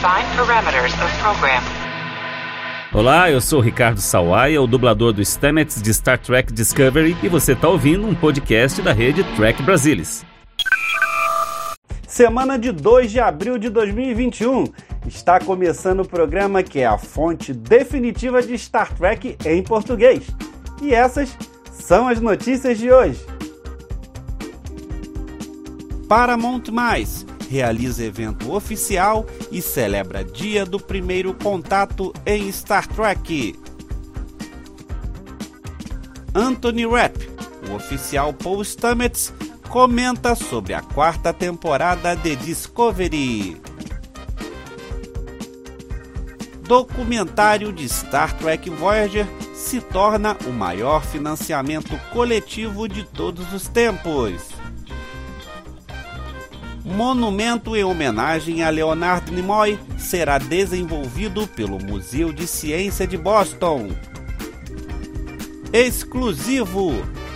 Define parameters of program. Olá, eu sou Ricardo Sawaia, o dublador do Stamets de Star Trek Discovery, e você está ouvindo um podcast da rede Trek Brasilis. Semana de 2 de abril de 2021. Está começando o programa que é a fonte definitiva de Star Trek em português. E essas são as notícias de hoje. Paramount Mais realiza evento oficial e celebra dia do primeiro contato em Star Trek. Anthony Rapp, o oficial Paul Stamets, comenta sobre a quarta temporada de Discovery. Documentário de Star Trek Voyager se torna o maior financiamento coletivo de todos os tempos. Monumento em homenagem a Leonard Nimoy será desenvolvido pelo Museu de Ciência de Boston. Exclusivo!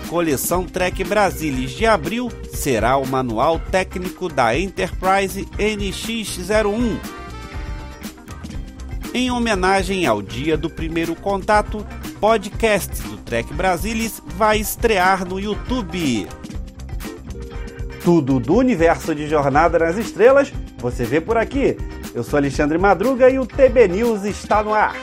Coleção Trek Brasilis de abril será o manual técnico da Enterprise NX-01. Em homenagem ao dia do primeiro contato, podcast do Trek Brasilis vai estrear no YouTube. Tudo do universo de Jornada nas Estrelas você vê por aqui. Eu sou Alexandre Madruga e o TB News está no ar.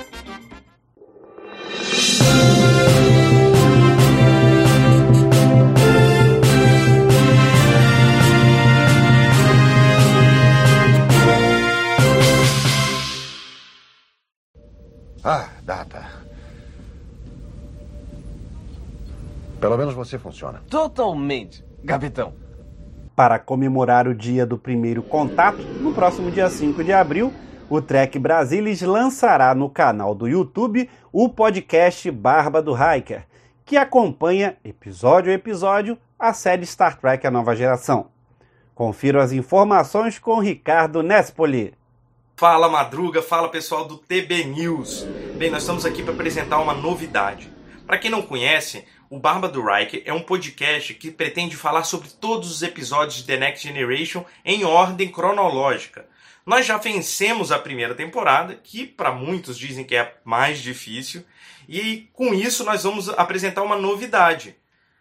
Ah, data. Pelo menos você funciona. Totalmente, capitão. Para comemorar o dia do primeiro contato, no próximo dia 5 de abril, o Trek Brasilis lançará no canal do YouTube o podcast Barba do Hiker, que acompanha episódio a episódio a série Star Trek A Nova Geração. Confira as informações com Ricardo Nespoli. Fala Madruga, fala pessoal do TB News. Bem, nós estamos aqui para apresentar uma novidade. Para quem não conhece, o Barba do Reich é um podcast que pretende falar sobre todos os episódios de The Next Generation em ordem cronológica. Nós já vencemos a primeira temporada, que para muitos dizem que é mais difícil, e com isso nós vamos apresentar uma novidade.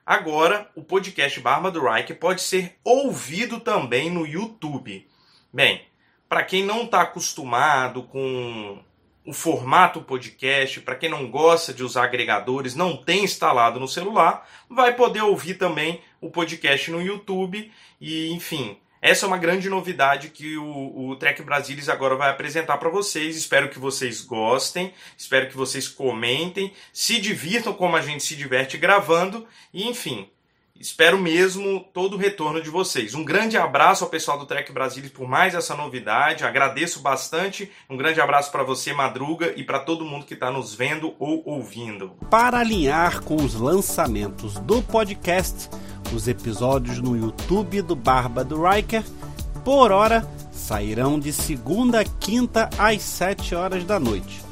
Agora, o podcast Barba do Reich pode ser ouvido também no YouTube. Bem, para quem não está acostumado com o formato podcast, para quem não gosta de usar agregadores, não tem instalado no celular, vai poder ouvir também o podcast no YouTube e, enfim, essa é uma grande novidade que o, o Trek Brasilis agora vai apresentar para vocês. Espero que vocês gostem, espero que vocês comentem, se divirtam como a gente se diverte gravando e, enfim, Espero mesmo todo o retorno de vocês. Um grande abraço ao pessoal do Trek Brasilis por mais essa novidade. Agradeço bastante. Um grande abraço para você, Madruga, e para todo mundo que está nos vendo ou ouvindo. Para alinhar com os lançamentos do podcast, os episódios no YouTube do Barba do Riker, por hora, sairão de segunda a quinta às 7 horas da noite.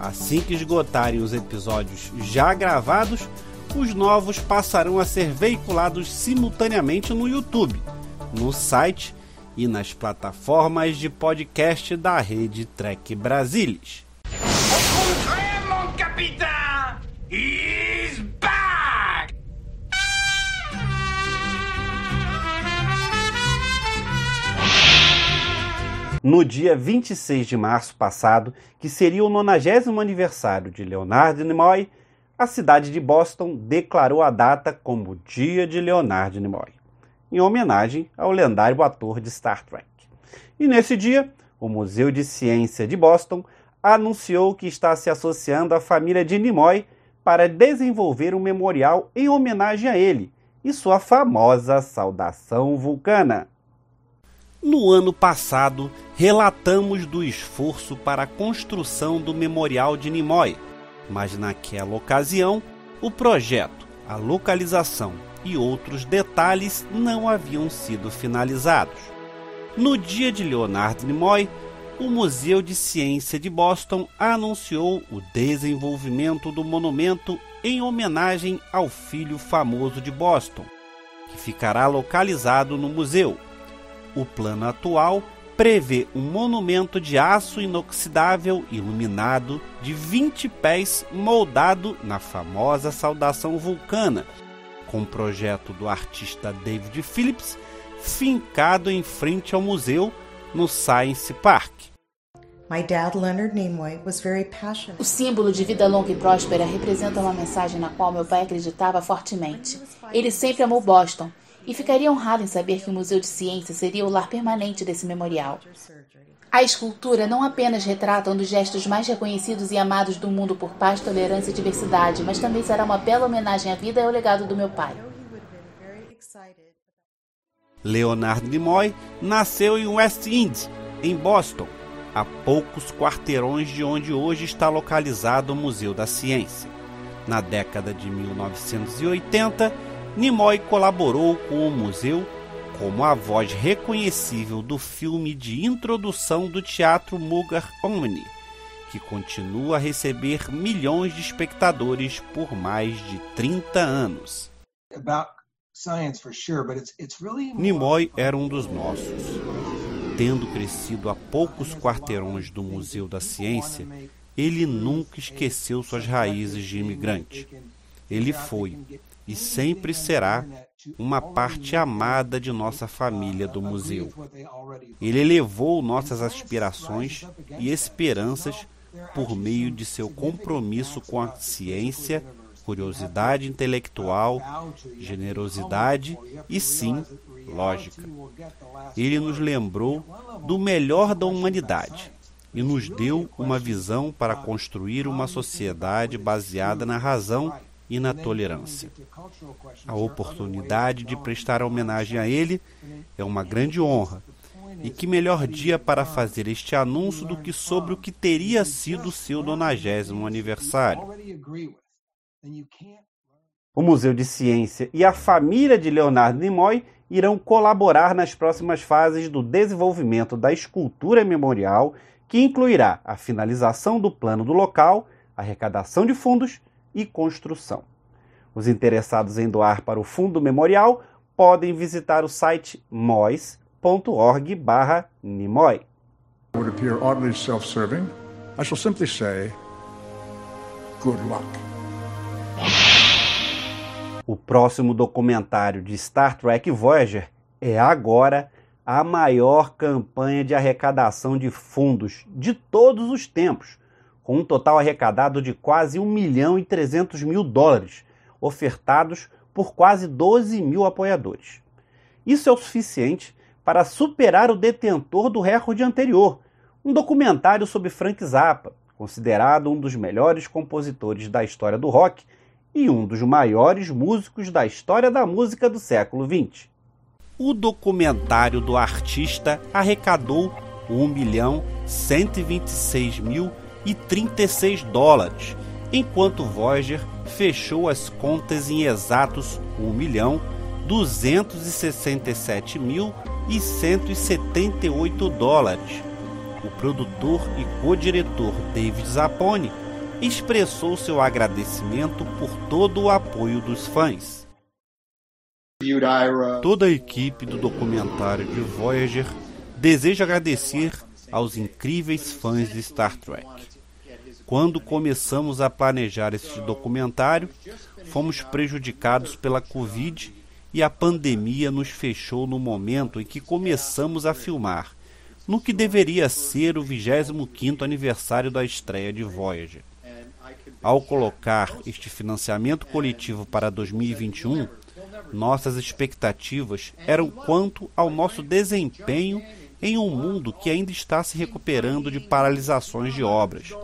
Assim que esgotarem os episódios já gravados, os novos passarão a ser veiculados simultaneamente no YouTube, no site e nas plataformas de podcast da rede Trek Brasilis. Capitão! Back! No dia 26 de março passado, que seria o 90 aniversário de Leonard Nimoy, a cidade de Boston declarou a data como Dia de Leonard Nimoy, em homenagem ao lendário ator de Star Trek. E nesse dia, o Museu de Ciência de Boston anunciou que está se associando à família de Nimoy para desenvolver um memorial em homenagem a ele e sua famosa saudação vulcana. No ano passado, relatamos do esforço para a construção do Memorial de Nimoy, mas naquela ocasião, o projeto, a localização e outros detalhes não haviam sido finalizados. No dia de Leonard Nimoy, o Museu de Ciência de Boston anunciou o desenvolvimento do monumento em homenagem ao filho famoso de Boston, que ficará localizado no museu. O plano atual prevê um monumento de aço inoxidável iluminado de 20 pés moldado na famosa saudação vulcana, com o projeto do artista David Phillips, fincado em frente ao museu no Science Park. My dad, Leonard Nimoy, was very passionate. O símbolo de vida longa e próspera representa uma mensagem na qual meu pai acreditava fortemente. Ele sempre amou Boston e ficaria honrado em saber que o Museu de Ciência seria o lar permanente desse memorial. A escultura não apenas retrata um dos gestos mais reconhecidos e amados do mundo por paz, tolerância e diversidade, mas também será uma bela homenagem à vida e ao legado do meu pai. Leonard Nimoy nasceu em West End, em Boston, a poucos quarteirões de onde hoje está localizado o Museu da Ciência. Na década de 1980, Nimoy colaborou com o museu como a voz reconhecível do filme de introdução do teatro Mugar Omni, que continua a receber milhões de espectadores por mais de 30 anos. Nimoy era um dos nossos. Tendo crescido a poucos quarteirões do Museu da Ciência, ele nunca esqueceu suas raízes de imigrante. Ele foi, e sempre será, uma parte amada de nossa família do museu. Ele elevou nossas aspirações e esperanças por meio de seu compromisso com a ciência, curiosidade intelectual, generosidade e, sim, lógica. Ele nos lembrou do melhor da humanidade e nos deu uma visão para construir uma sociedade baseada na razão e na tolerância. A oportunidade de prestar homenagem a ele é uma grande honra. E que melhor dia para fazer este anúncio do que sobre o que teria sido seu nonagésimo aniversário. O Museu de Ciência e a família de Leonardo Nimoy irão colaborar nas próximas fases do desenvolvimento da escultura memorial, que incluirá a finalização do plano do local, arrecadação de fundos e construção. Os interessados em doar para o Fundo Memorial podem visitar o site mois.org/nimoy. Would appear oddly self-serving. I shall simply say, good luck. O próximo documentário de Star Trek Voyager é agora a maior campanha de arrecadação de fundos de todos os tempos, com um total arrecadado de quase 1 milhão e 300 mil dólares, ofertados por quase 12 mil apoiadores. Isso é o suficiente para superar o detentor do recorde anterior, um documentário sobre Frank Zappa, considerado um dos melhores compositores da história do rock e um dos maiores músicos da história da música do século XX. O documentário do artista arrecadou 1 milhão 126 mil e 36 dólares, enquanto Voyager fechou as contas em exatos 1 milhão 267 mil e 178 dólares. O produtor e co-diretor David Zapponi expressou seu agradecimento por todo o apoio dos fãs. Toda a equipe do documentário de Voyager deseja agradecer aos incríveis fãs de Star Trek. Quando começamos a planejar este documentário, fomos prejudicados pela Covid e a pandemia nos fechou no momento em que começamos a filmar, no que deveria ser o 25º aniversário da estreia de Voyager. Ao colocar este financiamento coletivo para 2021, nossas expectativas eram quanto ao nosso desempenho em um mundo que ainda está se recuperando de paralisações de obras.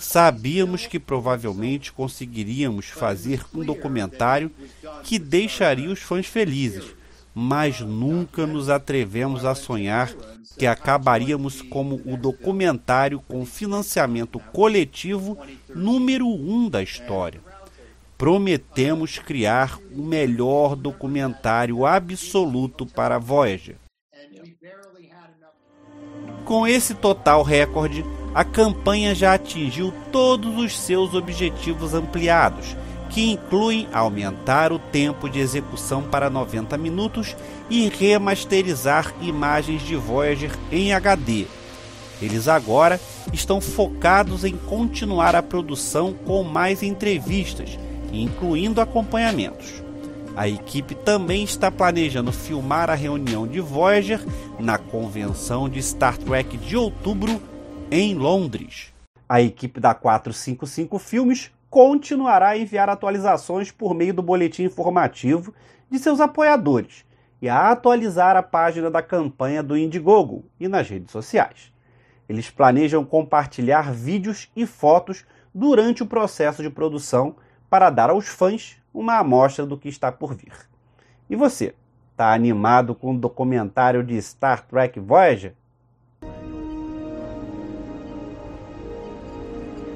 Sabíamos que provavelmente conseguiríamos fazer um documentário que deixaria os fãs felizes, mas nunca nos atrevemos a sonhar que acabaríamos como o documentário com financiamento coletivo número um da história. Prometemos criar o melhor documentário absoluto para Voyager. Com esse total recorde, a campanha já atingiu todos os seus objetivos ampliados que incluem aumentar o tempo de execução para 90 minutos e remasterizar imagens de Voyager em HD. Eles agora estão focados em continuar a produção com mais entrevistas, incluindo acompanhamentos. A equipe também está planejando filmar a reunião de Voyager na convenção de Star Trek de outubro em Londres. A equipe da 455 Filmes continuará a enviar atualizações por meio do boletim informativo de seus apoiadores e a atualizar a página da campanha do Indiegogo e nas redes sociais. Eles planejam compartilhar vídeos e fotos durante o processo de produção para dar aos fãs uma amostra do que está por vir. E você, está animado com o documentário de Star Trek Voyager?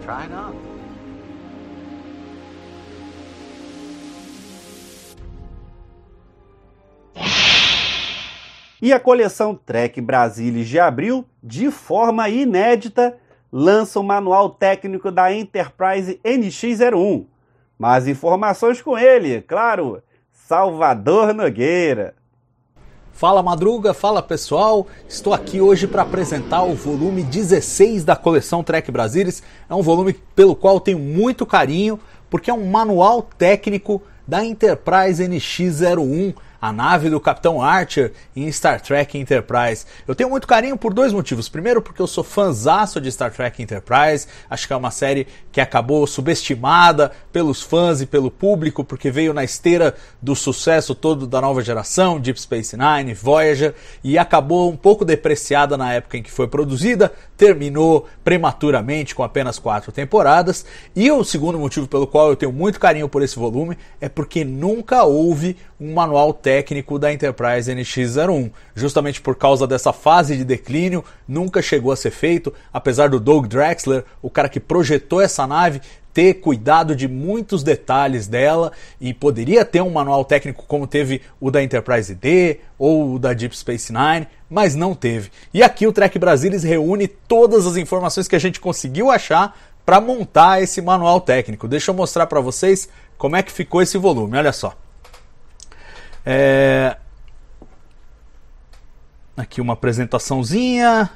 Try it on. E a coleção Trek Brasilis de abril, de forma inédita, lança o manual técnico da Enterprise NX-01. Mais informações com ele, claro, Salvador Nogueira. Fala Madruga, fala pessoal, estou aqui hoje para apresentar o volume 16 da coleção Trek Brasilis. É um volume pelo qual tenho muito carinho, porque é um manual técnico da Enterprise NX-01, a nave do Capitão Archer em Star Trek Enterprise. Eu tenho muito carinho por dois motivos. Primeiro, porque eu sou fãzaço de Star Trek Enterprise, acho que é uma série que acabou subestimada pelos fãs e pelo público, porque veio na esteira do sucesso todo da nova geração, Deep Space Nine, Voyager, e acabou um pouco depreciada na época em que foi produzida, terminou prematuramente com apenas quatro temporadas. E o segundo motivo pelo qual eu tenho muito carinho por esse volume é porque nunca houve um manual técnico da Enterprise NX-01. Justamente por causa dessa fase de declínio, nunca chegou a ser feito, apesar do Doug Drexler, o cara que projetou essa nave, ter cuidado de muitos detalhes dela e poderia ter um manual técnico como teve o da Enterprise D ou o da Deep Space Nine, mas não teve. E aqui o Trek Brasilis reúne todas as informações que a gente conseguiu achar para montar esse manual técnico. Deixa eu mostrar para vocês como é que ficou esse volume. Olha só. É... Aqui uma apresentaçãozinha.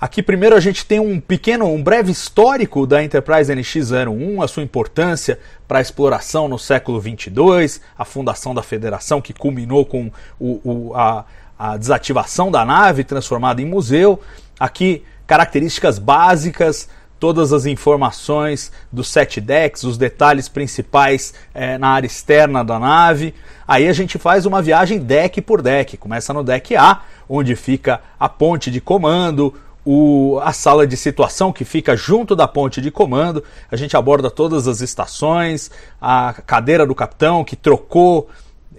Aqui primeiro a gente tem um pequeno, um breve histórico da Enterprise NX-01, a sua importância para a exploração no século 22, a fundação da Federação que culminou com o, o, a, a desativação da nave transformada em museu. Aqui características básicas todas as informações dos set decks, os detalhes principais é, na área externa da nave. Aí a gente faz uma viagem deck por deck. Começa no deck A, onde fica a ponte de comando, o, a sala de situação que fica junto da ponte de comando. A gente aborda todas as estações, a cadeira do capitão que trocou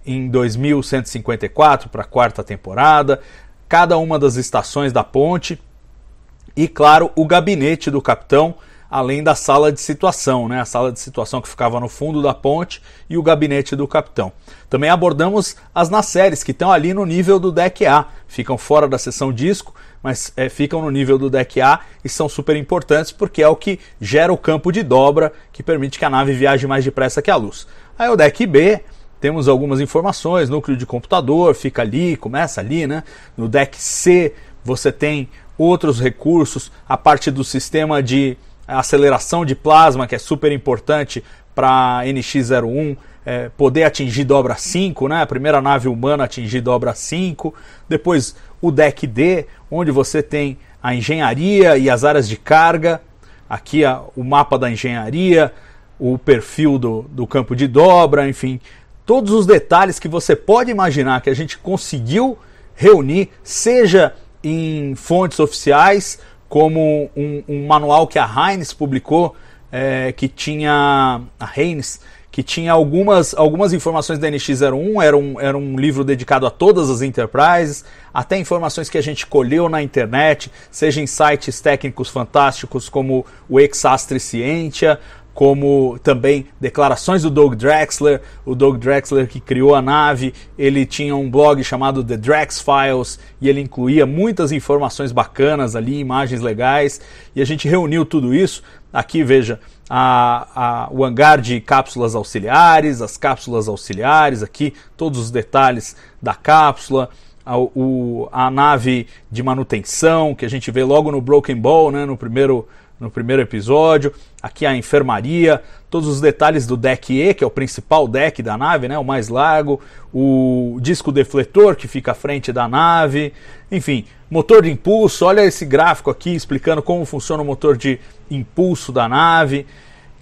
em 2154 para a quarta temporada, cada uma das estações da ponte e, claro, o gabinete do capitão, além da sala de situação, né? a sala de situação que ficava no fundo da ponte e o gabinete do capitão. Também abordamos as nasséries que estão ali no nível do deck A, ficam fora da seção disco, mas é, ficam no nível do deck A e são super importantes porque é o que gera o campo de dobra que permite que a nave viaje mais depressa que a luz. Aí o deck B, temos algumas informações, núcleo de computador fica ali, começa ali, né? No deck C você tem outros recursos, a parte do sistema de aceleração de plasma, que é super importante para NX-01 é, poder atingir dobra 5, né? a primeira nave humana atingir dobra 5. Depois o deck D, onde você tem a engenharia e as áreas de carga. Aqui a, o mapa da engenharia, o perfil do, do campo de dobra, enfim, todos os detalhes que você pode imaginar que a gente conseguiu reunir, seja em fontes oficiais, como um, um manual que a Heinz publicou, é, que tinha. A Heinz, que tinha algumas, algumas informações da NX01, era um, era um livro dedicado a todas as enterprises, até informações que a gente colheu na internet, seja em sites técnicos fantásticos como o Exastre Scientia, como também declarações do Doug Drexler, o Doug Drexler que criou a nave, ele tinha um blog chamado The Drex Files e ele incluía muitas informações bacanas ali, imagens legais, e a gente reuniu tudo isso. Aqui veja a, a, o hangar de cápsulas auxiliares, as cápsulas auxiliares, aqui todos os detalhes da cápsula, a, o, a nave de manutenção que a gente vê logo no Broken Ball, né, no primeiro no primeiro episódio. Aqui a enfermaria, todos os detalhes do deck E, que é o principal deck da nave, né, o mais largo, o disco defletor que fica à frente da nave, enfim, motor de impulso. Olha esse gráfico aqui explicando como funciona o motor de impulso da nave,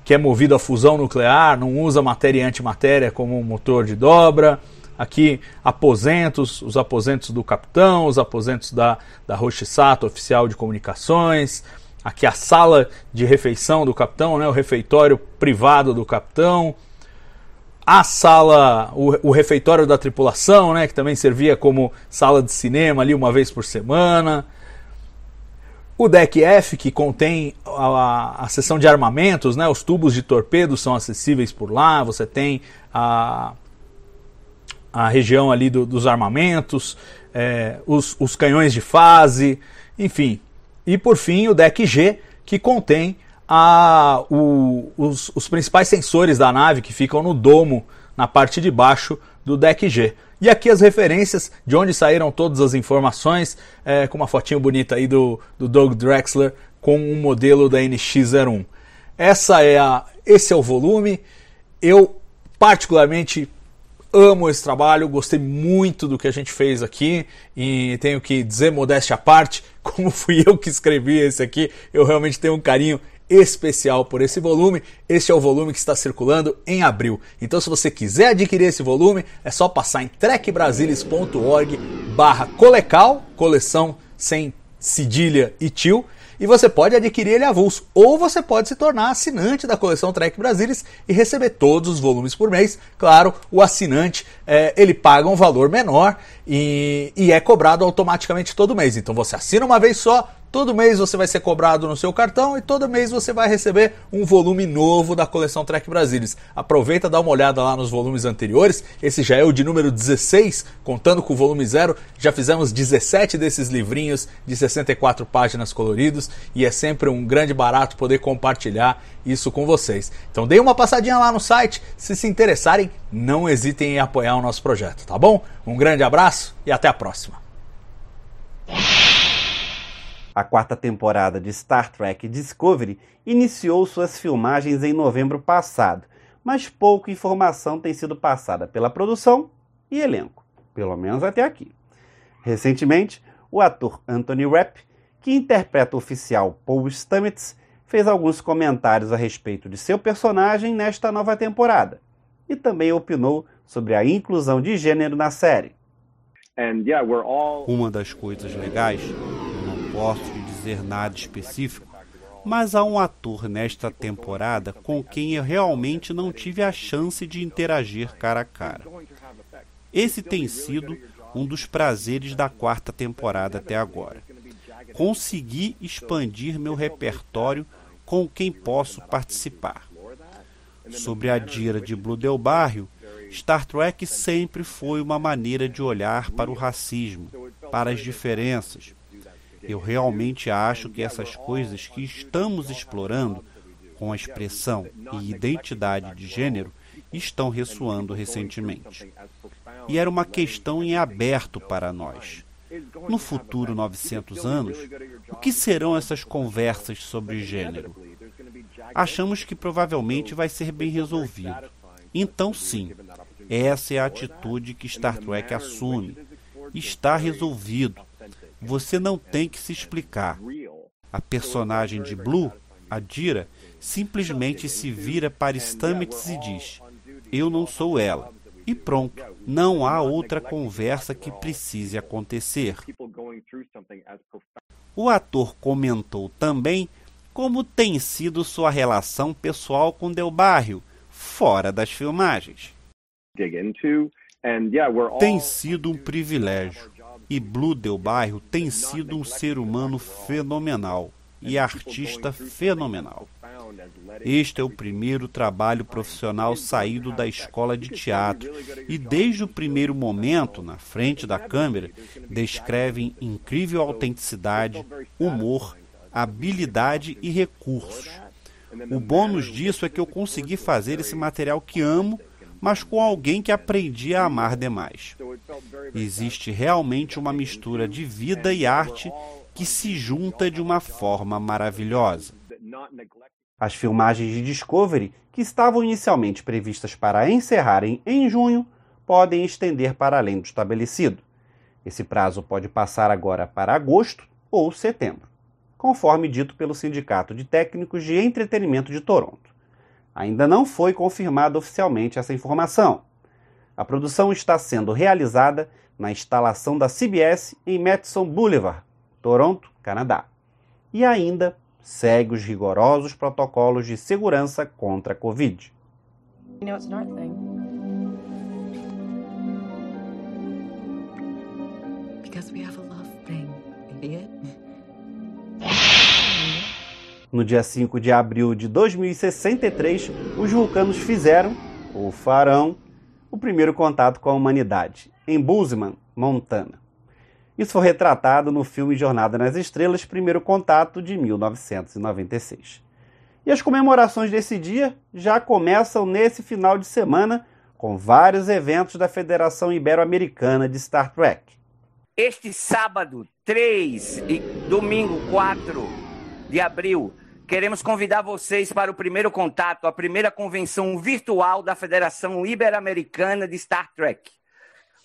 que é movido a fusão nuclear, não usa matéria e antimatéria como um motor de dobra aqui aposentos, os aposentos do capitão, os aposentos da, da Rochisato, oficial de comunicações, aqui a sala de refeição do capitão, né, o refeitório privado do capitão, a sala, o, o, refeitório da tripulação, né, que também servia como sala de cinema ali uma vez por semana. O deck F, que contém a, a, a seção de armamentos, né, os tubos de torpedo são acessíveis por lá. Você tem a, a região ali do, dos armamentos, é, os, os canhões de fase, enfim, e por fim, o deck G, que contém a, o, os, os principais sensores da nave que ficam no domo, na parte de baixo do deck G. E aqui as referências de onde saíram todas as informações, é, com uma fotinho bonita aí do, do Doug Drexler com um modelo da NX01. Essa é a, esse é o volume. Eu particularmente amo esse trabalho, gostei muito do que a gente fez aqui e tenho que dizer, modéstia à parte, como fui eu que escrevi esse aqui, eu realmente tenho um carinho especial por esse volume. Este é o volume que está circulando em abril. Então, se você quiser adquirir esse volume, é só passar em trekbrasilis.org barra colecal, coleção sem cedilha e tio, e você pode adquirir ele avulso, ou você pode se tornar assinante da coleção Trek Brasilis e receber todos os volumes por mês. Claro, o assinante é, ele paga um valor menor e, e é cobrado automaticamente todo mês. Então você assina uma vez só, Todo mês você vai ser cobrado no seu cartão e todo mês você vai receber um volume novo da coleção Trek Brasilis. Aproveita, dá uma olhada lá nos volumes anteriores. Esse já é o de número 16, contando com o volume 0. Já fizemos 17 desses livrinhos de 64 páginas coloridos e é sempre um grande barato poder compartilhar isso com vocês. Então deem uma passadinha lá no site, se se interessarem, não hesitem em apoiar o nosso projeto, tá bom? Um grande abraço e até a próxima. A quarta temporada de Star Trek Discovery iniciou suas filmagens em novembro passado, mas pouca informação tem sido passada pela produção e elenco, pelo menos até aqui. Recentemente, o ator Anthony Rapp, que interpreta o oficial Paul Stamets, fez alguns comentários a respeito de seu personagem nesta nova temporada e também opinou sobre a inclusão de gênero na série. Uma das coisas legais posso dizer nada específico, mas há um ator nesta temporada com quem eu realmente não tive a chance de interagir cara a cara. Esse tem sido um dos prazeres da quarta temporada até agora. Consegui expandir meu repertório com quem posso participar. Sobre a Dira de Blue Del Barrio, Star Trek sempre foi uma maneira de olhar para o racismo, para as diferenças, eu realmente acho que essas coisas que estamos explorando com a expressão e identidade de gênero estão ressoando recentemente. E era uma questão em aberto para nós. No futuro 900 anos, o que serão essas conversas sobre gênero? Achamos que provavelmente vai ser bem resolvido. Então, sim, essa é a atitude que Star Trek assume. Está resolvido você não tem que se explicar. A personagem de Blue, a Dira, simplesmente se vira para Stamets e diz: Eu não sou ela. E pronto, não há outra conversa que precise acontecer. O ator comentou também como tem sido sua relação pessoal com Del Barrio, fora das filmagens. Tem sido um privilégio e Blue Del Bairro tem sido um ser humano fenomenal e artista fenomenal. Este é o primeiro trabalho profissional saído da escola de teatro e, desde o primeiro momento, na frente da câmera, descrevem incrível autenticidade, humor, habilidade e recursos. O bônus disso é que eu consegui fazer esse material que amo, mas com alguém que aprendi a amar demais. Existe realmente uma mistura de vida e arte que se junta de uma forma maravilhosa. As filmagens de Discovery, que estavam inicialmente previstas para encerrarem em junho, podem estender para além do estabelecido. Esse prazo pode passar agora para agosto ou setembro, conforme dito pelo Sindicato de Técnicos de Entretenimento de Toronto. Ainda não foi confirmada oficialmente essa informação. A produção está sendo realizada na instalação da CBS em Madison Boulevard, Toronto, Canadá. E ainda segue os rigorosos protocolos de segurança contra a Covid. You know, no dia 5 de abril de 2063, os vulcanos fizeram, ou farão, o primeiro contato com a humanidade, em Bozeman, Montana. Isso foi retratado no filme Jornada nas Estrelas, Primeiro Contato, de 1996. E as comemorações desse dia já começam nesse final de semana com vários eventos da Federação Ibero-Americana de Star Trek. Este sábado 3 e domingo 4 de abril, queremos convidar vocês para o primeiro contato, a primeira convenção virtual da Federação Ibero-Americana de Star Trek.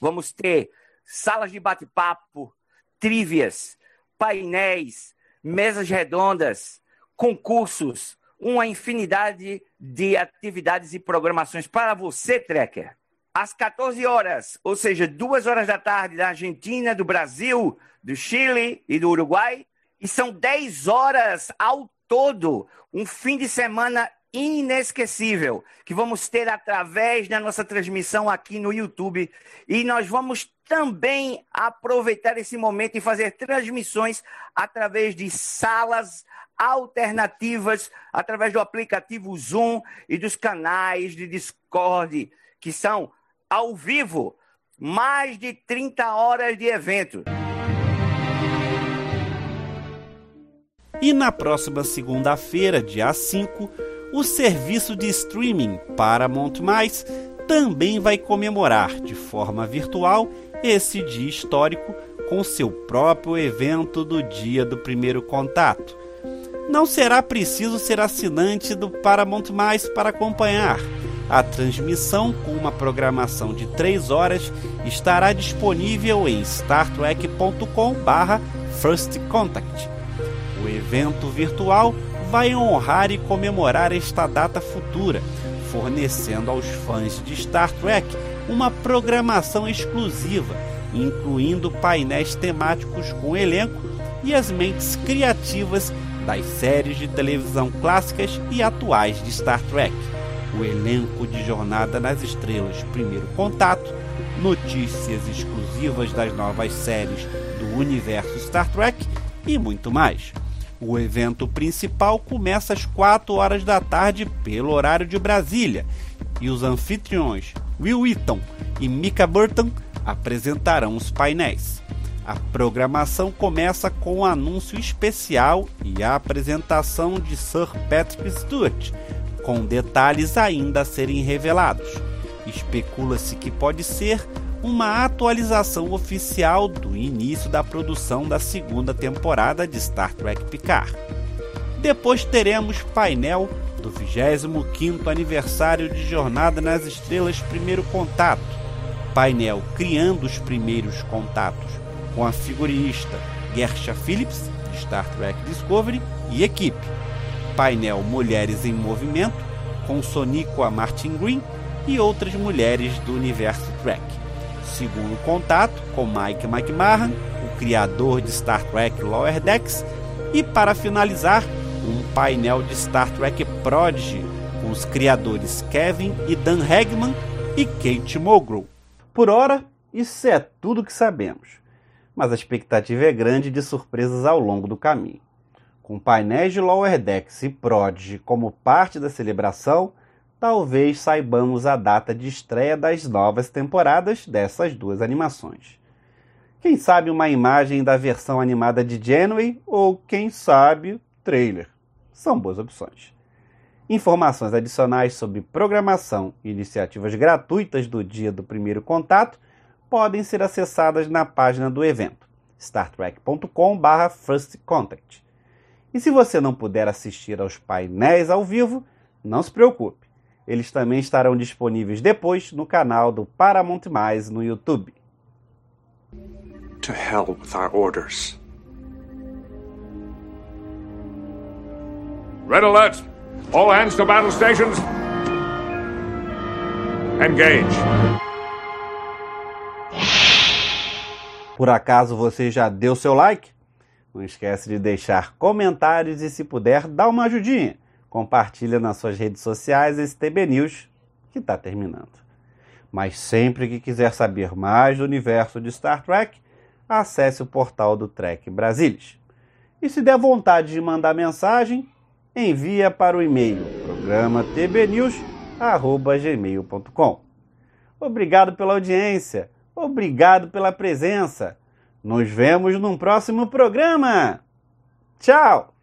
Vamos ter salas de bate-papo, trívias, painéis, mesas redondas, concursos, uma infinidade de atividades e programações para você, Trekker. Às 14 horas, ou seja, duas horas da tarde, da Argentina, do Brasil, do Chile e do Uruguai, e são 10 horas ao todo, um fim de semana inesquecível que vamos ter através da nossa transmissão aqui no YouTube. E nós vamos também aproveitar esse momento e fazer transmissões através de salas alternativas, através do aplicativo Zoom e dos canais de Discord, que são ao vivo, mais de 30 horas de evento. E na próxima segunda-feira, dia 5, o serviço de streaming Paramount+, também vai comemorar de forma virtual esse dia histórico com seu próprio evento do Dia do Primeiro Contato. Não será preciso ser assinante do Paramount Mais para acompanhar. A transmissão, com uma programação de 3 horas, estará disponível em startrek.com/firstcontact. O evento virtual vai honrar e comemorar esta data futura, fornecendo aos fãs de Star Trek uma programação exclusiva, incluindo painéis temáticos com elenco e as mentes criativas das séries de televisão clássicas e atuais de Star Trek. O elenco de Jornada nas Estrelas Primeiro Contato, notícias exclusivas das novas séries do universo Star Trek e muito mais. O evento principal começa às 4 horas da tarde pelo horário de Brasília e os anfitriões Will Eaton e Mika Burton apresentarão os painéis. A programação começa com um anúncio especial e a apresentação de Sir Patrick Stewart, com detalhes ainda a serem revelados. Especula-se que pode ser uma atualização oficial do início da produção da segunda temporada de Star Trek Picard. Depois teremos painel do 25º aniversário de Jornada nas Estrelas Primeiro Contato, painel Criando os Primeiros Contatos, com a figurinista Gersha Phillips, de Star Trek Discovery, e equipe. Painel Mulheres em Movimento, com Sonico Martin Green e outras mulheres do universo Trek segundo contato com Mike McMahon, o criador de Star Trek Lower Decks, e para finalizar, um painel de Star Trek Prodigy com os criadores Kevin e Dan Hagman e Kate Mulgrew. Por hora, isso é tudo que sabemos, mas a expectativa é grande de surpresas ao longo do caminho. Com painéis de Lower Decks e Prodigy como parte da celebração, talvez saibamos a data de estreia das novas temporadas dessas duas animações. Quem sabe uma imagem da versão animada de Janeway ou, quem sabe, trailer. São boas opções. Informações adicionais sobre programação e iniciativas gratuitas do dia do primeiro contato podem ser acessadas na página do evento, startrek.com/firstcontact. E se você não puder assistir aos painéis ao vivo, não se preocupe. Eles também estarão disponíveis depois no canal do Paramount Mais no YouTube. To hell with our orders. Red alert! All hands to battle stations. Engage. Por acaso você já deu seu like? Não esquece de deixar comentários e se puder, dá uma ajudinha. Compartilha nas suas redes sociais esse TB News que está terminando. Mas sempre que quiser saber mais do universo de Star Trek, acesse o portal do Trek Brasilis. E se der vontade de mandar mensagem, envia para o e-mail programa. Obrigado pela audiência, obrigado pela presença. Nos vemos num próximo programa. Tchau.